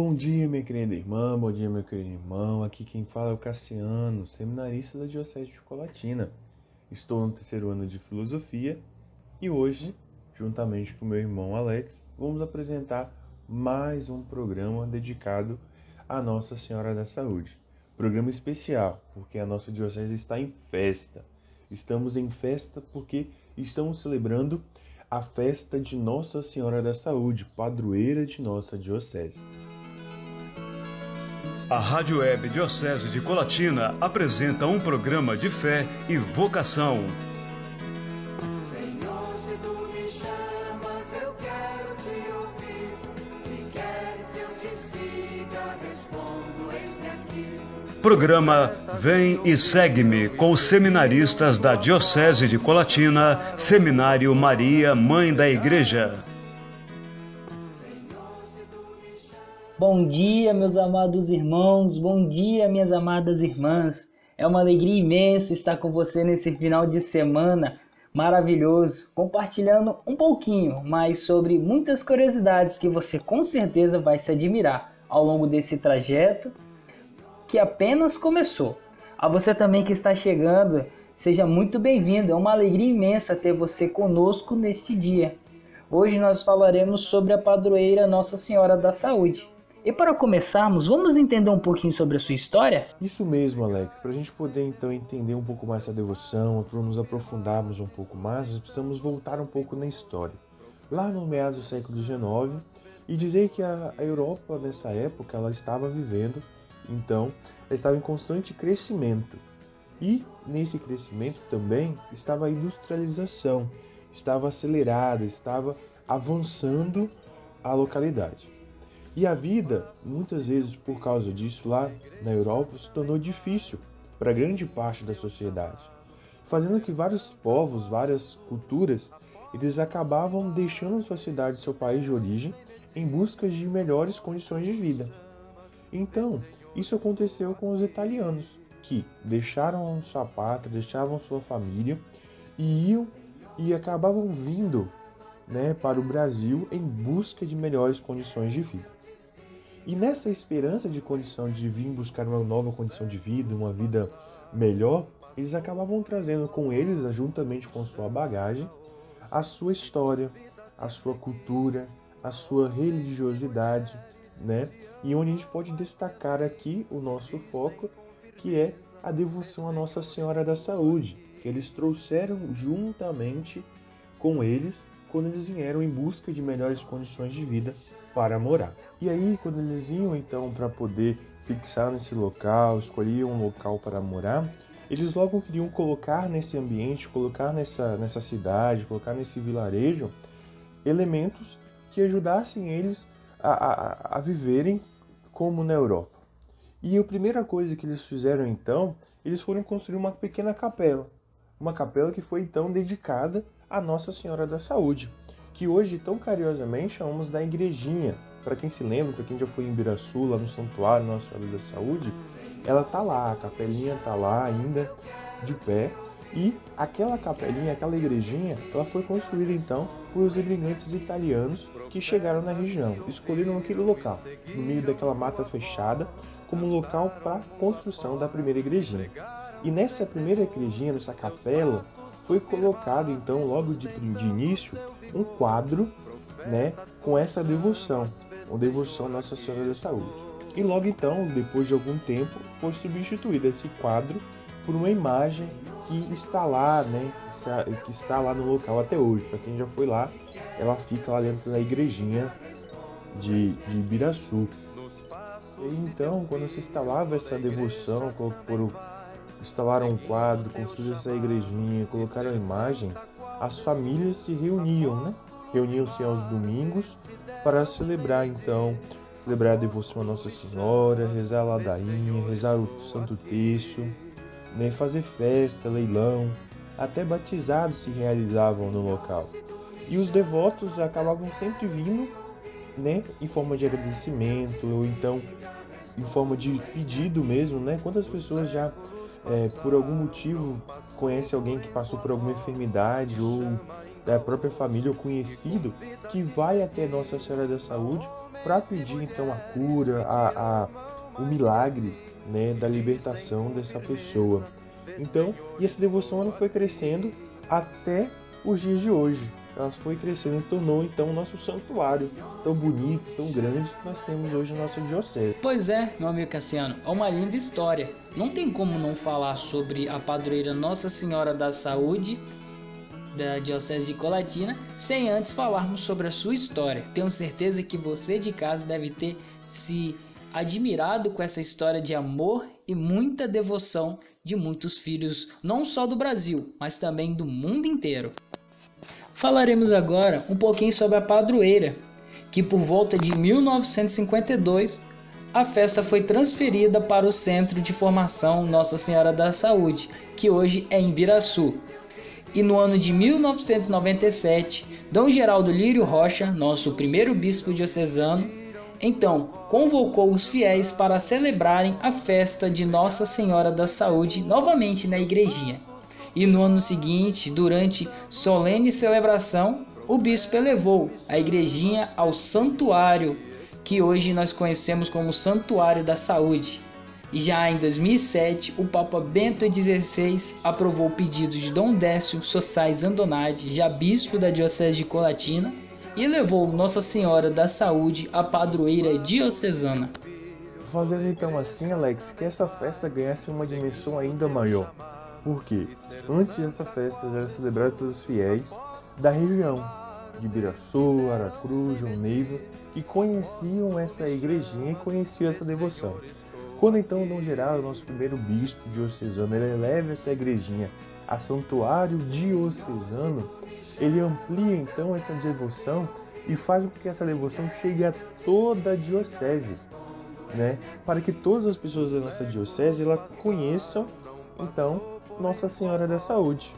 Bom dia, minha querida irmã, bom dia, meu querido irmão. Aqui quem fala é o Cassiano, seminarista da Diocese de Colatina. Estou no terceiro ano de filosofia e hoje, juntamente com meu irmão Alex, vamos apresentar mais um programa dedicado à Nossa Senhora da Saúde. Programa especial, porque a nossa diocese está em festa. Estamos em festa porque estamos celebrando a festa de Nossa Senhora da Saúde, padroeira de nossa diocese. A Rádio Web Diocese de Colatina apresenta um programa de fé e vocação. Senhor, se tu me chamas, eu quero te ouvir. Se queres que eu te siga, respondo, eis-me aqui. Programa Vem e Segue-me com os seminaristas da Diocese de Colatina, Seminário Maria, Mãe da Igreja. Bom dia, meus amados irmãos, bom dia, minhas amadas irmãs. É uma alegria imensa estar com você nesse final de semana maravilhoso, compartilhando um pouquinho mais sobre muitas curiosidades que você com certeza vai se admirar ao longo desse trajeto que apenas começou. A você também que está chegando, seja muito bem-vindo. É uma alegria imensa ter você conosco neste dia. Hoje nós falaremos sobre a padroeira Nossa Senhora da Saúde. E para começarmos, vamos entender um pouquinho sobre a sua história? Isso mesmo, Alex. Para a gente poder então entender um pouco mais essa devoção, para nos aprofundarmos um pouco mais, precisamos voltar um pouco na história. Lá no meados do século XIX, e dizer que a Europa nessa época ela estava vivendo, então, ela estava em constante crescimento. E nesse crescimento também estava a industrialização, estava acelerada, estava avançando a localidade. E a vida, muitas vezes por causa disso, lá na Europa, se tornou difícil para grande parte da sociedade, fazendo que vários povos, várias culturas, eles acabavam deixando sua cidade, seu país de origem, em busca de melhores condições de vida. Então, isso aconteceu com os italianos, que deixaram sua pátria, deixavam sua família e iam e acabavam vindo né, para o Brasil em busca de melhores condições de vida. E nessa esperança de condição de vir buscar uma nova condição de vida, uma vida melhor, eles acabavam trazendo com eles, juntamente com sua bagagem, a sua história, a sua cultura, a sua religiosidade, né? E onde a gente pode destacar aqui o nosso foco, que é a devoção à Nossa Senhora da Saúde, que eles trouxeram juntamente com eles quando eles vieram em busca de melhores condições de vida para morar. E aí, quando eles iam então para poder fixar nesse local, escolhiam um local para morar, eles logo queriam colocar nesse ambiente, colocar nessa, nessa cidade, colocar nesse vilarejo elementos que ajudassem eles a, a, a viverem como na Europa. E a primeira coisa que eles fizeram então, eles foram construir uma pequena capela. Uma capela que foi então dedicada a Nossa Senhora da Saúde, que hoje tão carinhosamente chamamos da Igrejinha. Para quem se lembra, para quem já foi em Biraçu, lá no Santuário Nossa Senhora da Saúde, ela tá lá, a capelinha tá lá ainda de pé. E aquela capelinha, aquela igrejinha, ela foi construída então por os imigrantes italianos que chegaram na região. Escolheram aquele local, no meio daquela mata fechada, como local para construção da primeira igrejinha. E nessa primeira igrejinha, nessa capela, foi colocado então logo de, de início um quadro, né, com essa devoção, uma devoção à Nossa Senhora da Saúde. E logo então, depois de algum tempo, foi substituído esse quadro por uma imagem que está lá, né, que está lá no local até hoje. Para quem já foi lá, ela fica lá dentro da igrejinha de, de Ibiraçu. E então, quando se instalava essa devoção, por, instalaram um quadro, construíram essa igrejinha, colocaram a imagem, as famílias se reuniam, né? Reuniam-se aos domingos para celebrar então, celebrar a devoção a Nossa Senhora, rezar a ladainha, rezar o Santo Terço, né? fazer festa, leilão, até batizados se realizavam no local. E os devotos acabavam sempre vindo, né, em forma de agradecimento ou então em forma de pedido mesmo, né? Quantas pessoas já é, por algum motivo conhece alguém que passou por alguma enfermidade ou da própria família ou conhecido que vai até Nossa Senhora da Saúde para pedir então a cura, a, a, o milagre né, da libertação dessa pessoa. Então, e essa devoção ela foi crescendo até os dias de hoje. Ela foi crescendo e tornou então o nosso santuário tão bonito, tão grande que nós temos hoje na nossa diocese. Pois é, meu amigo Cassiano, é uma linda história. Não tem como não falar sobre a padroeira Nossa Senhora da Saúde da Diocese de Colatina sem antes falarmos sobre a sua história. Tenho certeza que você de casa deve ter se admirado com essa história de amor e muita devoção de muitos filhos, não só do Brasil, mas também do mundo inteiro. Falaremos agora um pouquinho sobre a padroeira, que por volta de 1952 a festa foi transferida para o Centro de Formação Nossa Senhora da Saúde, que hoje é em Biraçu. E no ano de 1997, Dom Geraldo Lírio Rocha, nosso primeiro bispo diocesano, então convocou os fiéis para celebrarem a festa de Nossa Senhora da Saúde novamente na igrejinha. E no ano seguinte, durante solene celebração, o bispo elevou a igrejinha ao santuário, que hoje nós conhecemos como Santuário da Saúde. E já em 2007, o Papa Bento XVI aprovou o pedido de Dom Décio Sossais Andonade, já bispo da Diocese de Colatina, e levou Nossa Senhora da Saúde à padroeira diocesana. Fazendo então assim, Alex, que essa festa ganhasse uma dimensão ainda maior. Porque antes essa festa era celebrada pelos fiéis da região de Biraçu, Aracruz, João Neiva, que conheciam essa igrejinha e conheciam essa devoção. Quando então Dom Geraldo, nosso primeiro bispo diocesano, ele eleva essa igrejinha a santuário diocesano, ele amplia então essa devoção e faz com que essa devoção chegue a toda a diocese, né? Para que todas as pessoas da nossa diocese ela conheçam então Nossa Senhora da Saúde.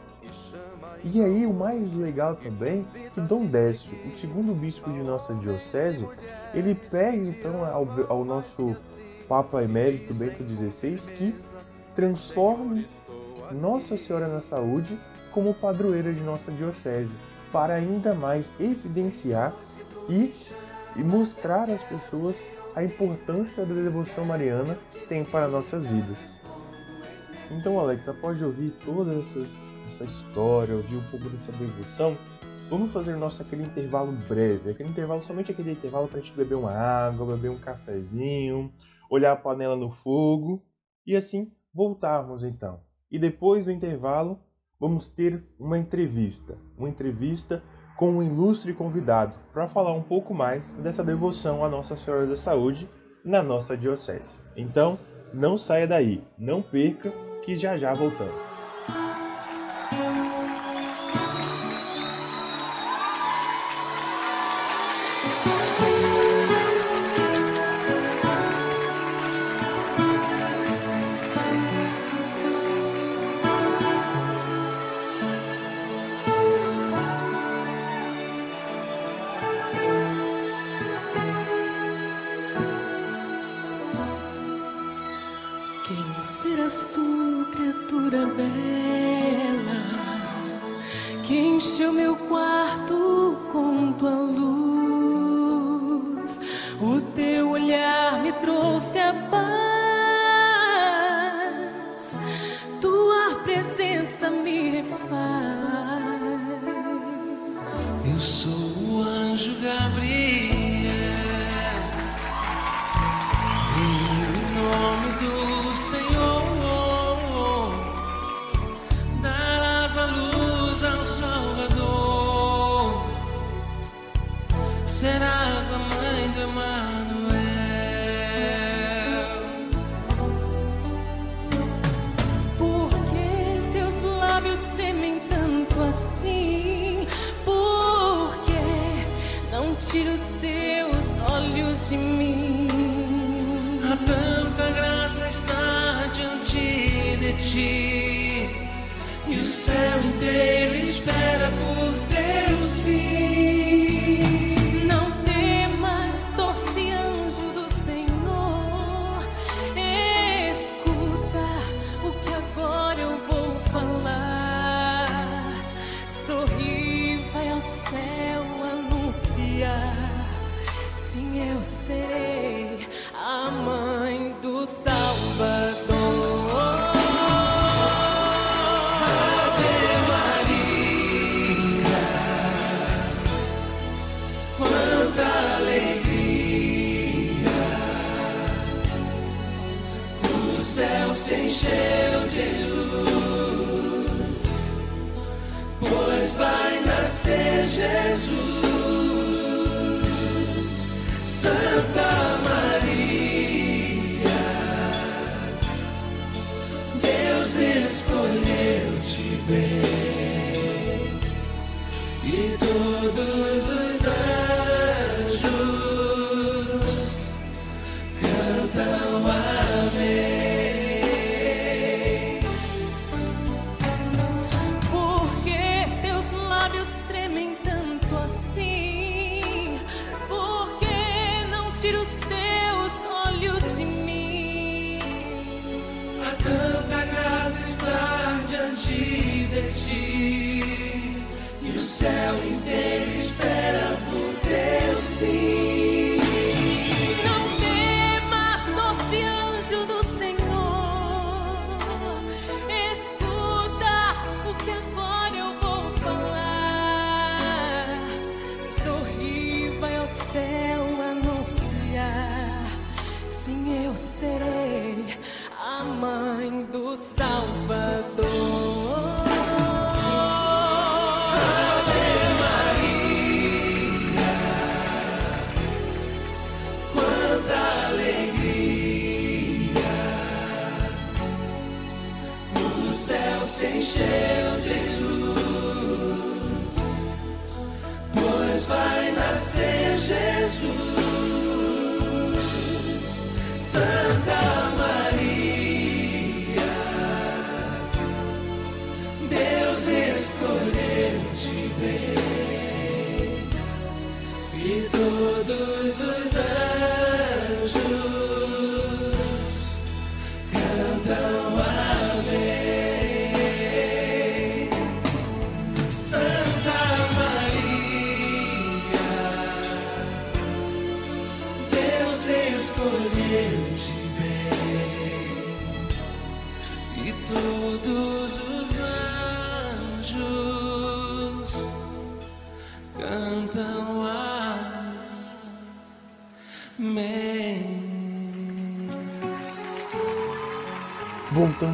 E aí o mais legal também que Dom Décio, o segundo bispo de nossa diocese, ele pede então ao, ao nosso Papa Emérito Bento XVI que transforme Nossa Senhora da Saúde como padroeira de nossa diocese, para ainda mais evidenciar e, e mostrar às pessoas a importância da devoção mariana tem para nossas vidas. Então, Alex, após ouvir toda essas, essa história, ouvir um pouco dessa devoção, vamos fazer nosso aquele intervalo breve, aquele intervalo somente aquele intervalo para a gente beber uma água, beber um cafezinho, olhar a panela no fogo e assim voltarmos então. E depois do intervalo, vamos ter uma entrevista, uma entrevista com um ilustre convidado para falar um pouco mais dessa devoção à Nossa Senhora da Saúde na nossa diocese. Então, não saia daí, não perca, que já já voltamos.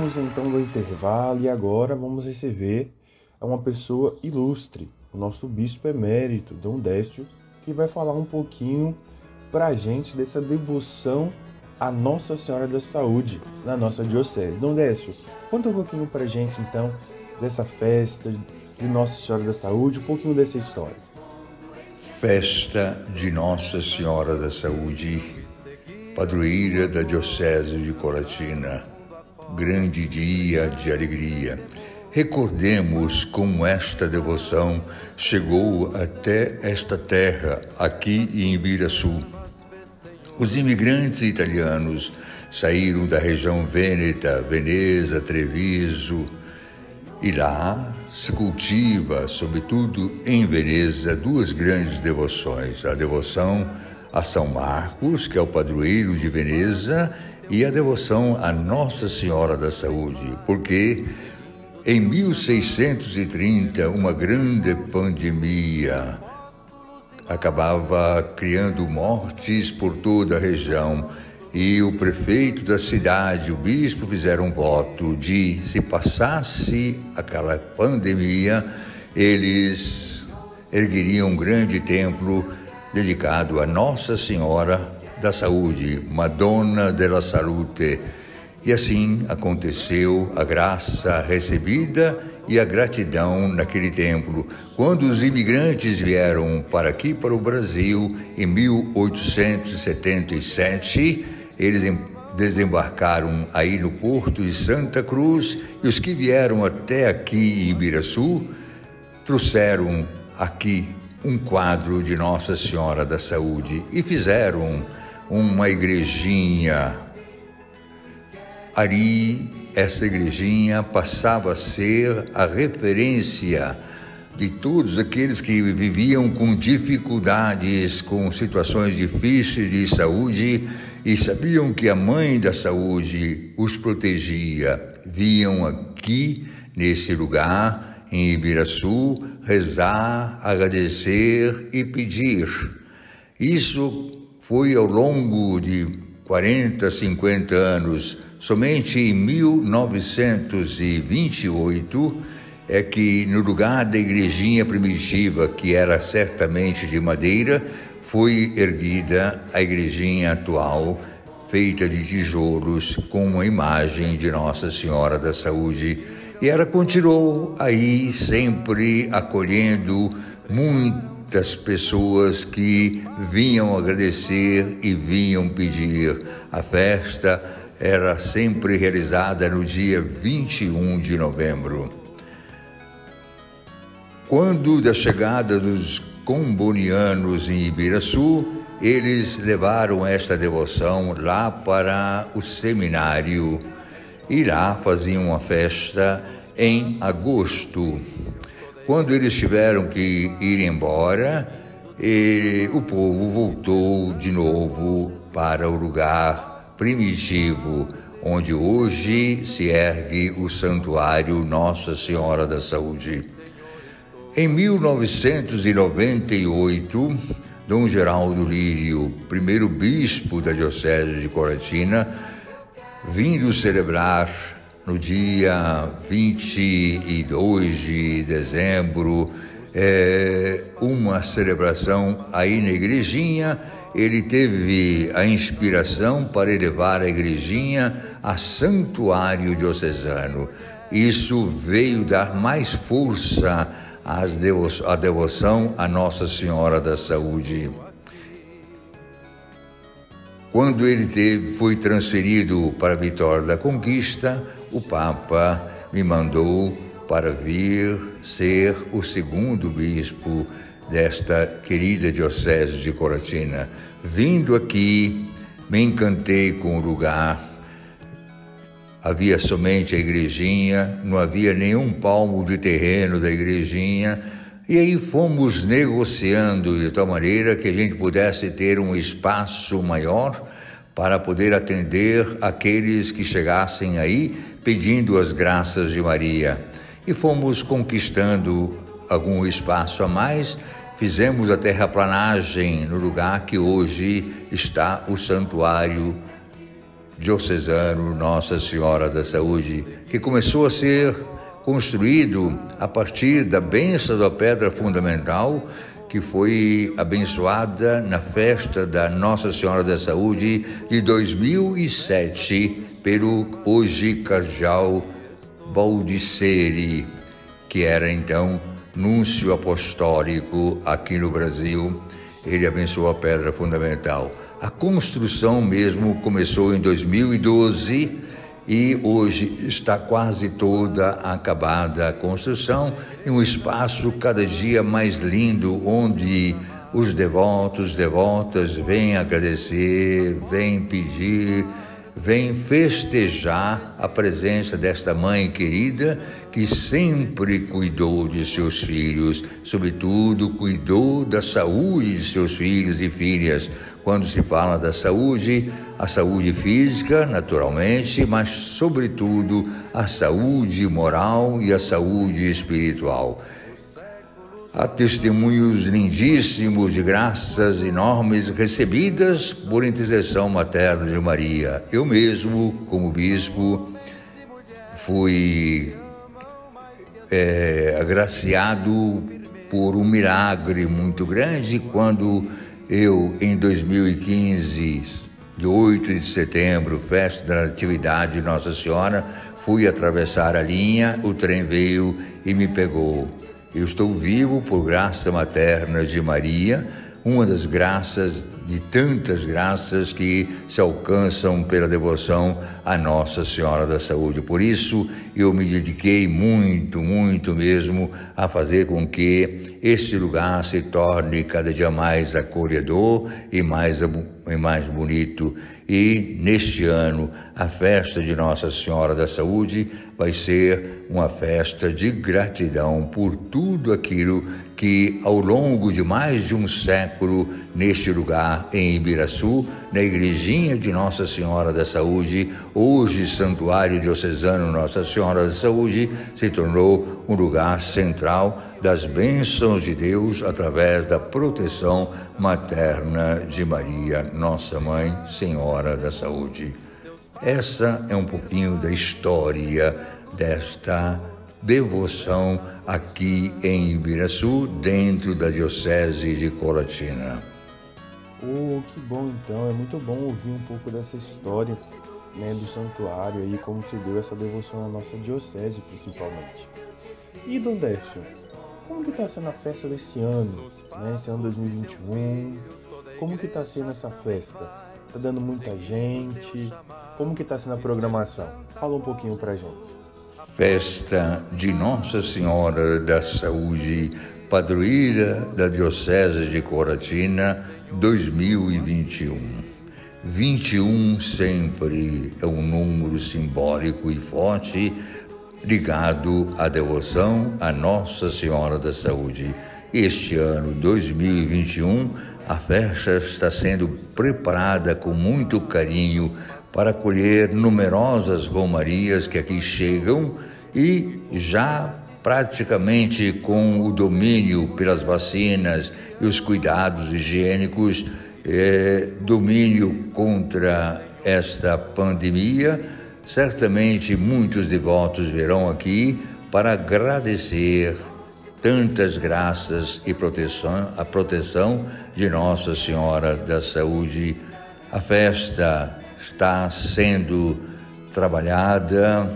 Voltamos então do intervalo e agora vamos receber uma pessoa ilustre, o nosso bispo emérito, Dom Décio, que vai falar um pouquinho pra gente dessa devoção à Nossa Senhora da Saúde na nossa diocese. Dom Décio, conta um pouquinho pra gente então dessa festa de Nossa Senhora da Saúde, um pouquinho dessa história. Festa de Nossa Senhora da Saúde, padroeira da Diocese de Colatina. Grande dia de alegria. Recordemos como esta devoção chegou até esta terra, aqui em Ibiraçu. Os imigrantes italianos saíram da região Vêneta, Veneza, Treviso, e lá se cultiva, sobretudo em Veneza, duas grandes devoções: a devoção a São Marcos, que é o padroeiro de Veneza, e a devoção a Nossa Senhora da Saúde, porque em 1630 uma grande pandemia acabava criando mortes por toda a região. E o prefeito da cidade, o bispo, fizeram um voto de, se passasse aquela pandemia, eles ergueriam um grande templo dedicado a Nossa Senhora da Saúde, Madonna della Salute. E assim aconteceu a graça recebida e a gratidão naquele templo. Quando os imigrantes vieram para aqui, para o Brasil, em 1877, eles em- desembarcaram aí no porto de Santa Cruz e os que vieram até aqui em Ibiraçu trouxeram aqui um quadro de Nossa Senhora da Saúde e fizeram uma igrejinha Ali, essa igrejinha passava a ser a referência de todos aqueles que viviam com dificuldades, com situações difíceis de saúde e sabiam que a Mãe da Saúde os protegia. Viam aqui, nesse lugar, em Ibiraçu, rezar, agradecer e pedir. Isso foi ao longo de 40, 50 anos Somente em 1928 é que no lugar da igrejinha primitiva, que era certamente de madeira, foi erguida a igrejinha atual, feita de tijolos, com uma imagem de Nossa Senhora da Saúde. E ela continuou aí sempre acolhendo muitas pessoas que vinham agradecer e vinham pedir. A festa era sempre realizada no dia 21 de novembro. Quando da chegada dos combonianos em Ibiraçu, eles levaram esta devoção lá para o seminário e lá faziam uma festa em agosto. Quando eles tiveram que ir embora, e o povo voltou de novo para o lugar primitivo, onde hoje se ergue o Santuário Nossa Senhora da Saúde. Em 1998, Dom Geraldo Lírio, primeiro bispo da Diocese de Coratina, vindo celebrar no dia 22 de dezembro é, uma celebração aí na igrejinha, ele teve a inspiração para elevar a igrejinha a santuário diocesano. Isso veio dar mais força a devoção à Nossa Senhora da Saúde. Quando ele teve, foi transferido para Vitória da Conquista, o Papa me mandou para vir ser o segundo bispo desta querida Diocese de Coratina. Vindo aqui, me encantei com o lugar, havia somente a igrejinha, não havia nenhum palmo de terreno da igrejinha. E aí fomos negociando de tal maneira que a gente pudesse ter um espaço maior para poder atender aqueles que chegassem aí pedindo as graças de Maria. E fomos conquistando algum espaço a mais, fizemos a terraplanagem no lugar que hoje está o santuário diocesano Nossa Senhora da Saúde, que começou a ser construído a partir da benção da pedra fundamental que foi abençoada na festa da Nossa Senhora da Saúde de 2007 pelo hoje cardeal Baldisseri, que era então núncio apostólico aqui no Brasil. Ele abençoou a pedra fundamental. A construção mesmo começou em 2012 e hoje está quase toda acabada a construção em um espaço cada dia mais lindo onde os devotos, devotas vêm agradecer, vêm pedir, vem festejar a presença desta mãe querida que sempre cuidou de seus filhos, sobretudo cuidou da saúde de seus filhos e filhas. Quando se fala da saúde, a saúde física, naturalmente, mas sobretudo a saúde moral e a saúde espiritual. Há testemunhos lindíssimos de graças enormes recebidas por intercessão materna de Maria. Eu mesmo, como bispo, fui é, agraciado por um milagre muito grande quando eu, em 2015, de 8 de setembro, festa da Natividade de Nossa Senhora, fui atravessar a linha, o trem veio e me pegou. Eu estou vivo por graça materna de Maria, uma das graças de tantas graças que se alcançam pela devoção à Nossa Senhora da Saúde. Por isso, eu me dediquei muito, muito mesmo a fazer com que este lugar se torne cada dia mais acolhedor e mais, e mais bonito. E neste ano, a festa de Nossa Senhora da Saúde vai ser uma festa de gratidão por tudo aquilo que, ao longo de mais de um século, neste lugar em Ibiraçu, na igrejinha de Nossa Senhora da Saúde, hoje Santuário Diocesano Nossa Senhora da Saúde, se tornou um lugar central das bênçãos de Deus através da proteção materna de Maria, nossa mãe, Senhora da Saúde. Essa é um pouquinho da história desta devoção aqui em Ibiraçu, dentro da Diocese de Colatina. Oh, que bom então, é muito bom ouvir um pouco dessa história né, do santuário aí, como se deu essa devoção na nossa diocese principalmente. E Dom Décio, como que está sendo a festa desse ano, né, esse ano 2021? Como que está sendo essa festa? Tá dando muita gente? Como que está sendo a programação? Fala um pouquinho pra gente. Festa de Nossa Senhora da Saúde, padroeira da Diocese de Coratina 2021. 21 sempre é um número simbólico e forte ligado à devoção a Nossa Senhora da Saúde. Este ano 2021, a festa está sendo preparada com muito carinho para acolher numerosas romarias que aqui chegam e já praticamente com o domínio pelas vacinas e os cuidados higiênicos, eh, domínio contra esta pandemia, certamente muitos devotos virão aqui para agradecer tantas graças e proteção, a proteção de Nossa Senhora da Saúde. A festa está sendo trabalhada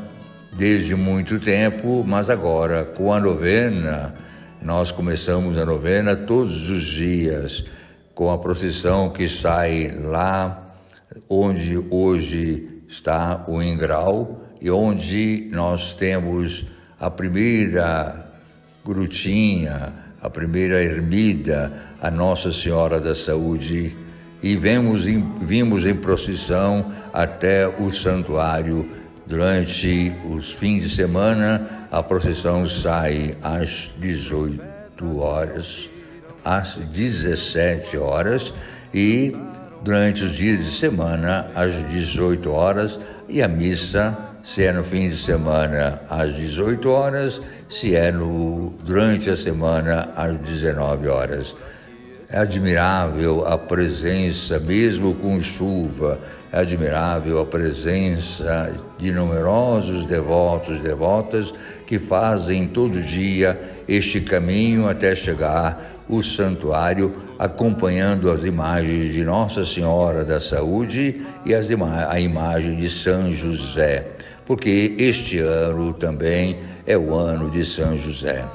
desde muito tempo, mas agora com a novena, nós começamos a novena todos os dias com a procissão que sai lá onde hoje está o Ingrau e onde nós temos a primeira grutinha, a primeira ermida, a Nossa Senhora da Saúde, e vemos em, vimos em procissão até o santuário durante os fins de semana. A procissão sai às 18 horas, às 17 horas e durante os dias de semana às 18 horas e a missa se é no fim de semana às 18 horas, se é no, durante a semana às 19 horas. É admirável a presença, mesmo com chuva, é admirável a presença de numerosos devotos e devotas que fazem todo dia este caminho até chegar o santuário, acompanhando as imagens de Nossa Senhora da Saúde e as ima a imagem de São José, porque este ano também é o ano de São José.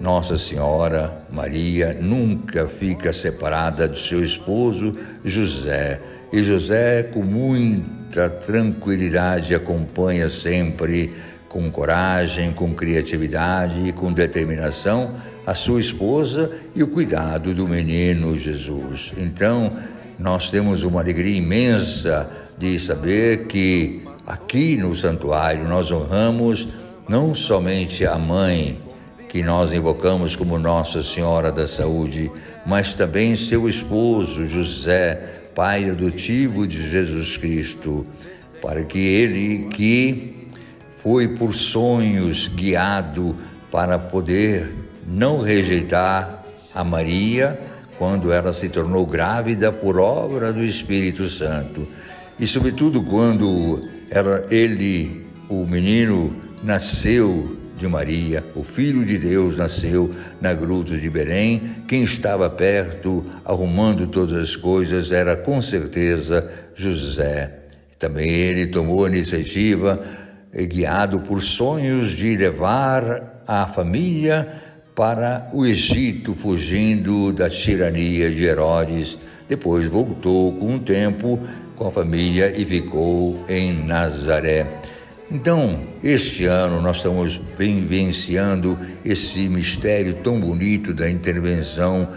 Nossa Senhora Maria nunca fica separada do seu esposo José. E José, com muita tranquilidade, acompanha sempre com coragem, com criatividade e com determinação a sua esposa e o cuidado do menino Jesus. Então, nós temos uma alegria imensa de saber que aqui no santuário nós honramos não somente a mãe, que nós invocamos como Nossa Senhora da Saúde, mas também seu esposo José, pai adotivo de Jesus Cristo, para que ele que foi por sonhos guiado para poder não rejeitar a Maria quando ela se tornou grávida por obra do Espírito Santo. E sobretudo quando era ele, o menino, nasceu de Maria, o Filho de Deus nasceu na gruta de Belém. Quem estava perto, arrumando todas as coisas, era com certeza José. Também ele tomou a iniciativa, eh, guiado por sonhos de levar a família para o Egito, fugindo da tirania de Herodes. Depois voltou com um tempo com a família e ficou em Nazaré. Então, este ano nós estamos vivenciando esse mistério tão bonito da intervenção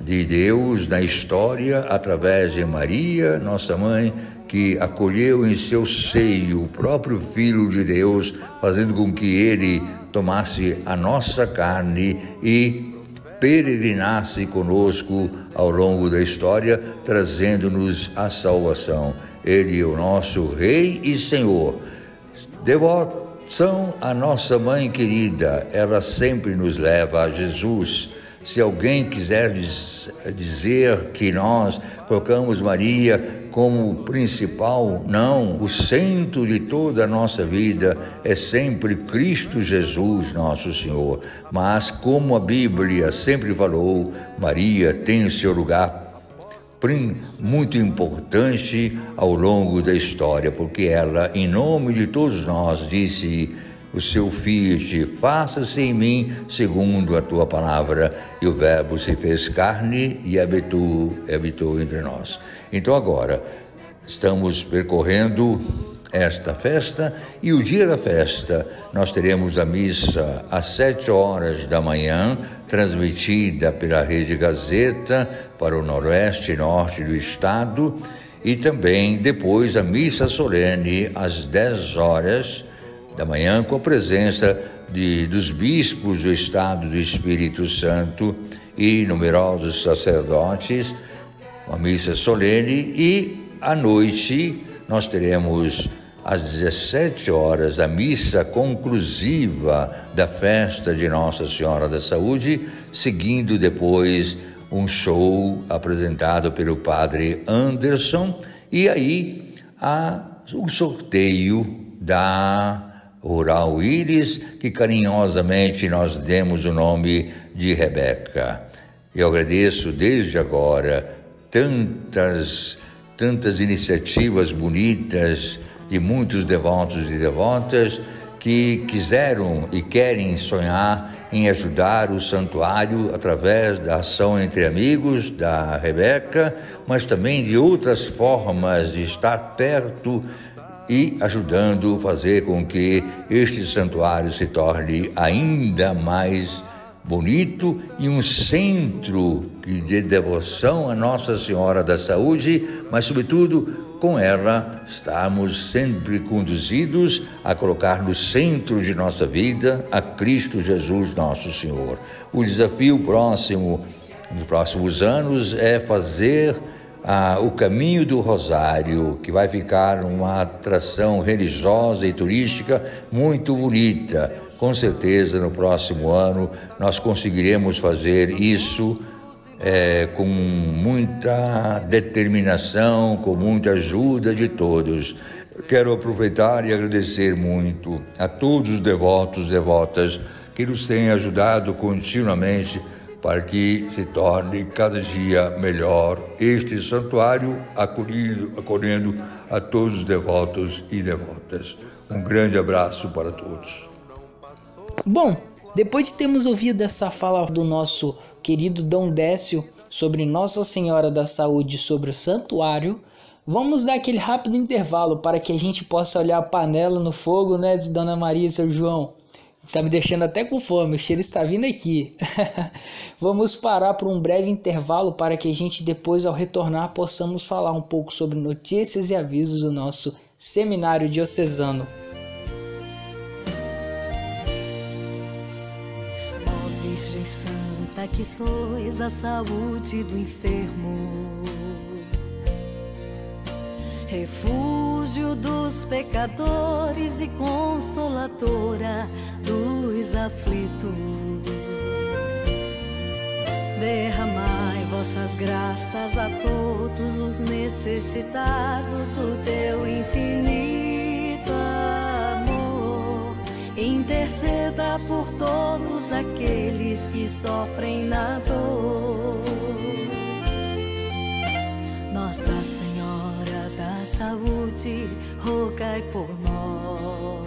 de Deus na história através de Maria, nossa mãe, que acolheu em seu seio o próprio Filho de Deus, fazendo com que ele tomasse a nossa carne e peregrinasse conosco ao longo da história, trazendo-nos a salvação. Ele é o nosso Rei e Senhor Devoção à nossa mãe querida, ela sempre nos leva a Jesus. Se alguém quiser diz- dizer que nós colocamos Maria como principal, não. O centro de toda a nossa vida é sempre Cristo Jesus, nosso Senhor. Mas, como a Bíblia sempre falou, Maria tem o seu lugar muito importante ao longo da história, porque ela, em nome de todos nós, disse: O seu Fiat, faça-se em mim segundo a tua palavra. E o Verbo se fez carne e habitou, habitou entre nós. Então, agora, estamos percorrendo esta festa e o dia da festa. Nós teremos a missa às sete horas da manhã, transmitida pela Rede Gazeta para o noroeste e norte do estado e também depois a missa solene às 10 horas da manhã com a presença de, dos bispos do estado do Espírito Santo e numerosos sacerdotes uma missa solene e à noite nós teremos às 17 horas a missa conclusiva da festa de Nossa Senhora da Saúde, seguindo depois um show apresentado pelo padre Anderson e aí há o sorteio da Rural Íris, que carinhosamente nós demos o nome de Rebeca. Eu agradeço desde agora tantas, tantas iniciativas bonitas de muitos devotos e devotas que quiseram e querem sonhar em ajudar o santuário através da ação entre amigos da Rebeca, mas também de outras formas de estar perto e ajudando a fazer com que este santuário se torne ainda mais bonito e um centro de devoção a Nossa Senhora da Saúde, mas, sobretudo, com ela estamos sempre conduzidos a colocar no centro de nossa vida a Cristo Jesus, nosso Senhor. O desafio próximo, nos próximos anos, é fazer ah, o caminho do Rosário, que vai ficar uma atração religiosa e turística muito bonita. Com certeza, no próximo ano, nós conseguiremos fazer isso é, com muita determinação, com muita ajuda de todos. Quero aproveitar e agradecer muito a todos os devotos devotas que nos têm ajudado continuamente para que se torne cada dia melhor este santuário, acolhido, acolhendo a todos os devotos e devotas. Um grande abraço para todos. Bom, depois de termos ouvido essa fala do nosso querido Dom Décio sobre Nossa Senhora da Saúde sobre o santuário, vamos dar aquele rápido intervalo para que a gente possa olhar a panela no fogo, né, de Dona Maria e seu João. Está me deixando até com fome, o cheiro está vindo aqui. Vamos parar por um breve intervalo para que a gente depois, ao retornar, possamos falar um pouco sobre notícias e avisos do nosso seminário diocesano. Que sois a saúde do enfermo, refúgio dos pecadores e consoladora dos aflitos. Derramai vossas graças a todos os necessitados do teu infinito Interceda por todos aqueles que sofrem na dor. Nossa Senhora da Saúde, rogai por nós.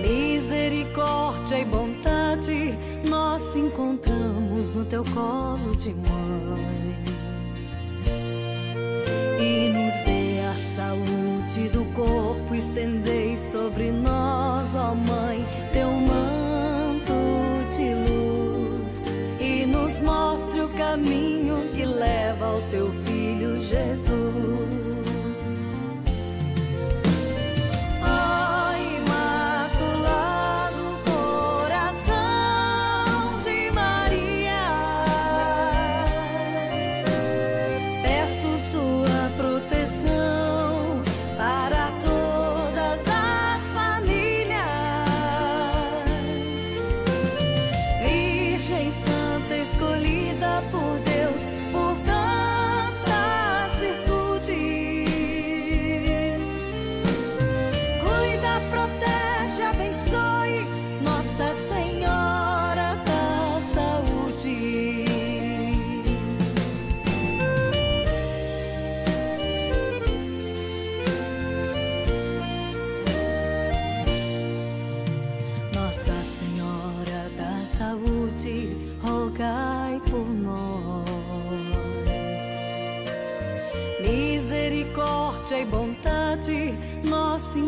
Misericórdia e bondade nós encontramos no teu colo de mãe. E nos dê a saúde do corpo, estendei sobre nós, ó Mãe, teu manto de luz. E nos mostre o caminho que leva ao teu filho Jesus.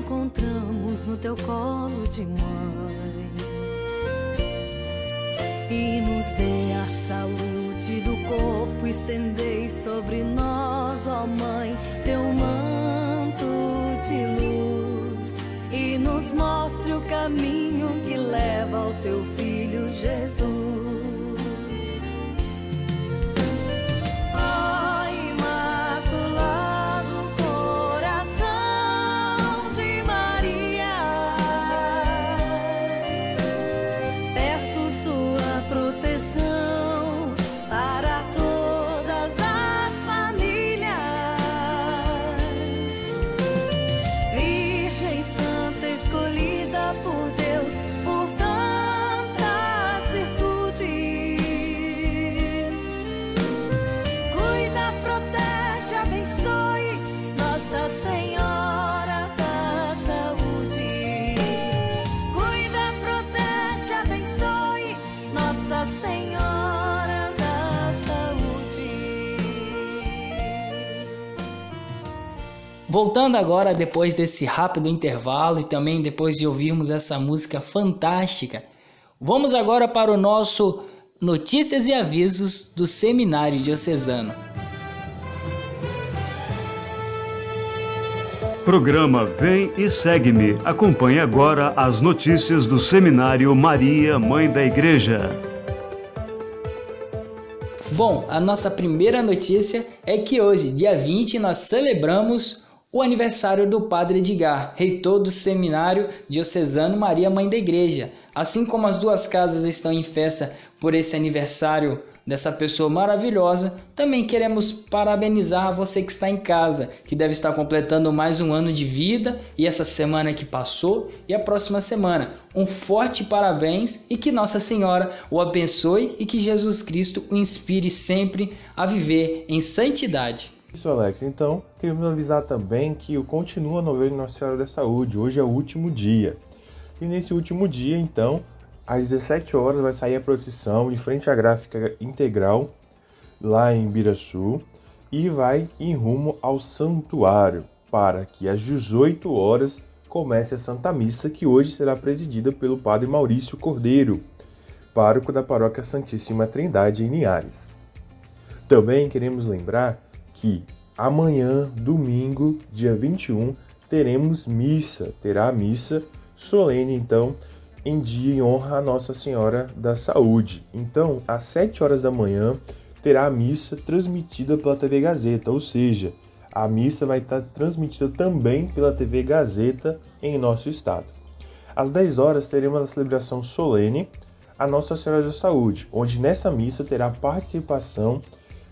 Encontramos no teu colo de mãe. E nos dê a saúde do corpo, estendei sobre nós, ó Mãe, teu manto de luz. E nos mostre o caminho que leva ao teu filho Jesus. Voltando agora, depois desse rápido intervalo e também depois de ouvirmos essa música fantástica, vamos agora para o nosso Notícias e Avisos do Seminário Diocesano. Programa Vem e Segue-me. Acompanhe agora as notícias do Seminário Maria, Mãe da Igreja. Bom, a nossa primeira notícia é que hoje, dia 20, nós celebramos o aniversário do Padre Edgar, reitor do Seminário Diocesano Maria Mãe da Igreja. Assim como as duas casas estão em festa por esse aniversário dessa pessoa maravilhosa, também queremos parabenizar você que está em casa, que deve estar completando mais um ano de vida e essa semana que passou e a próxima semana. Um forte parabéns e que Nossa Senhora o abençoe e que Jesus Cristo o inspire sempre a viver em santidade. Isso, Alex. Então, queremos avisar também que o continua a novena Nossa Senhora da Saúde. Hoje é o último dia. E nesse último dia, então, às 17 horas vai sair a procissão de frente à gráfica integral lá em Biraçu e vai em rumo ao santuário para que às 18 horas comece a Santa Missa, que hoje será presidida pelo Padre Maurício Cordeiro, pároco da Paróquia Santíssima Trindade em Linhares. Também queremos lembrar que amanhã, domingo, dia 21, teremos missa, terá missa solene então em dia em honra a Nossa Senhora da Saúde. Então, às 7 horas da manhã, terá a missa transmitida pela TV Gazeta, ou seja, a missa vai estar transmitida também pela TV Gazeta em nosso estado. Às 10 horas teremos a celebração solene a Nossa Senhora da Saúde, onde nessa missa terá participação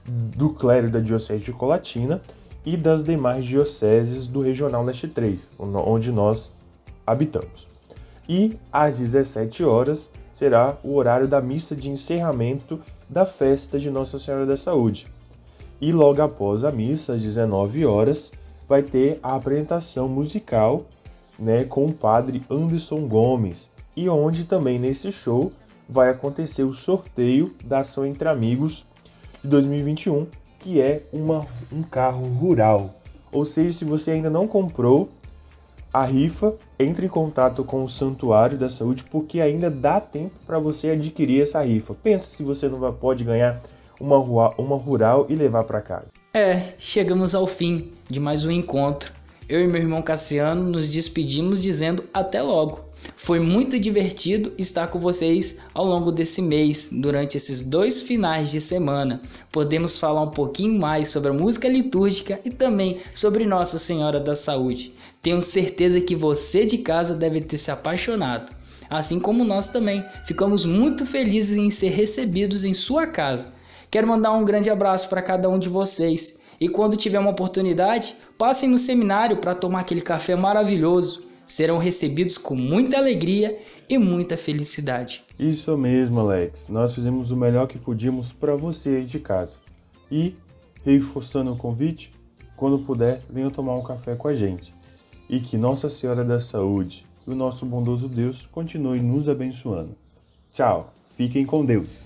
do clero da Diocese de Colatina e das demais dioceses do Regional Leste 3, onde nós habitamos. E às 17 horas será o horário da missa de encerramento da festa de Nossa Senhora da Saúde. E logo após a missa, às 19 horas, vai ter a apresentação musical né, com o padre Anderson Gomes, e onde também nesse show vai acontecer o sorteio da Ação Entre Amigos de 2021, que é uma, um carro rural. Ou seja, se você ainda não comprou a rifa, entre em contato com o Santuário da Saúde, porque ainda dá tempo para você adquirir essa rifa. Pensa se você não pode ganhar uma, uma rural e levar para casa. É, chegamos ao fim de mais um encontro. Eu e meu irmão Cassiano nos despedimos dizendo até logo. Foi muito divertido estar com vocês ao longo desse mês, durante esses dois finais de semana. Podemos falar um pouquinho mais sobre a música litúrgica e também sobre Nossa Senhora da Saúde. Tenho certeza que você de casa deve ter se apaixonado. Assim como nós também, ficamos muito felizes em ser recebidos em sua casa. Quero mandar um grande abraço para cada um de vocês. E quando tiver uma oportunidade, passem no seminário para tomar aquele café maravilhoso. Serão recebidos com muita alegria e muita felicidade. Isso mesmo, Alex. Nós fizemos o melhor que podíamos para você aí de casa. E, reforçando o convite, quando puder, venha tomar um café com a gente. E que Nossa Senhora da Saúde e o nosso bondoso Deus continue nos abençoando. Tchau, fiquem com Deus.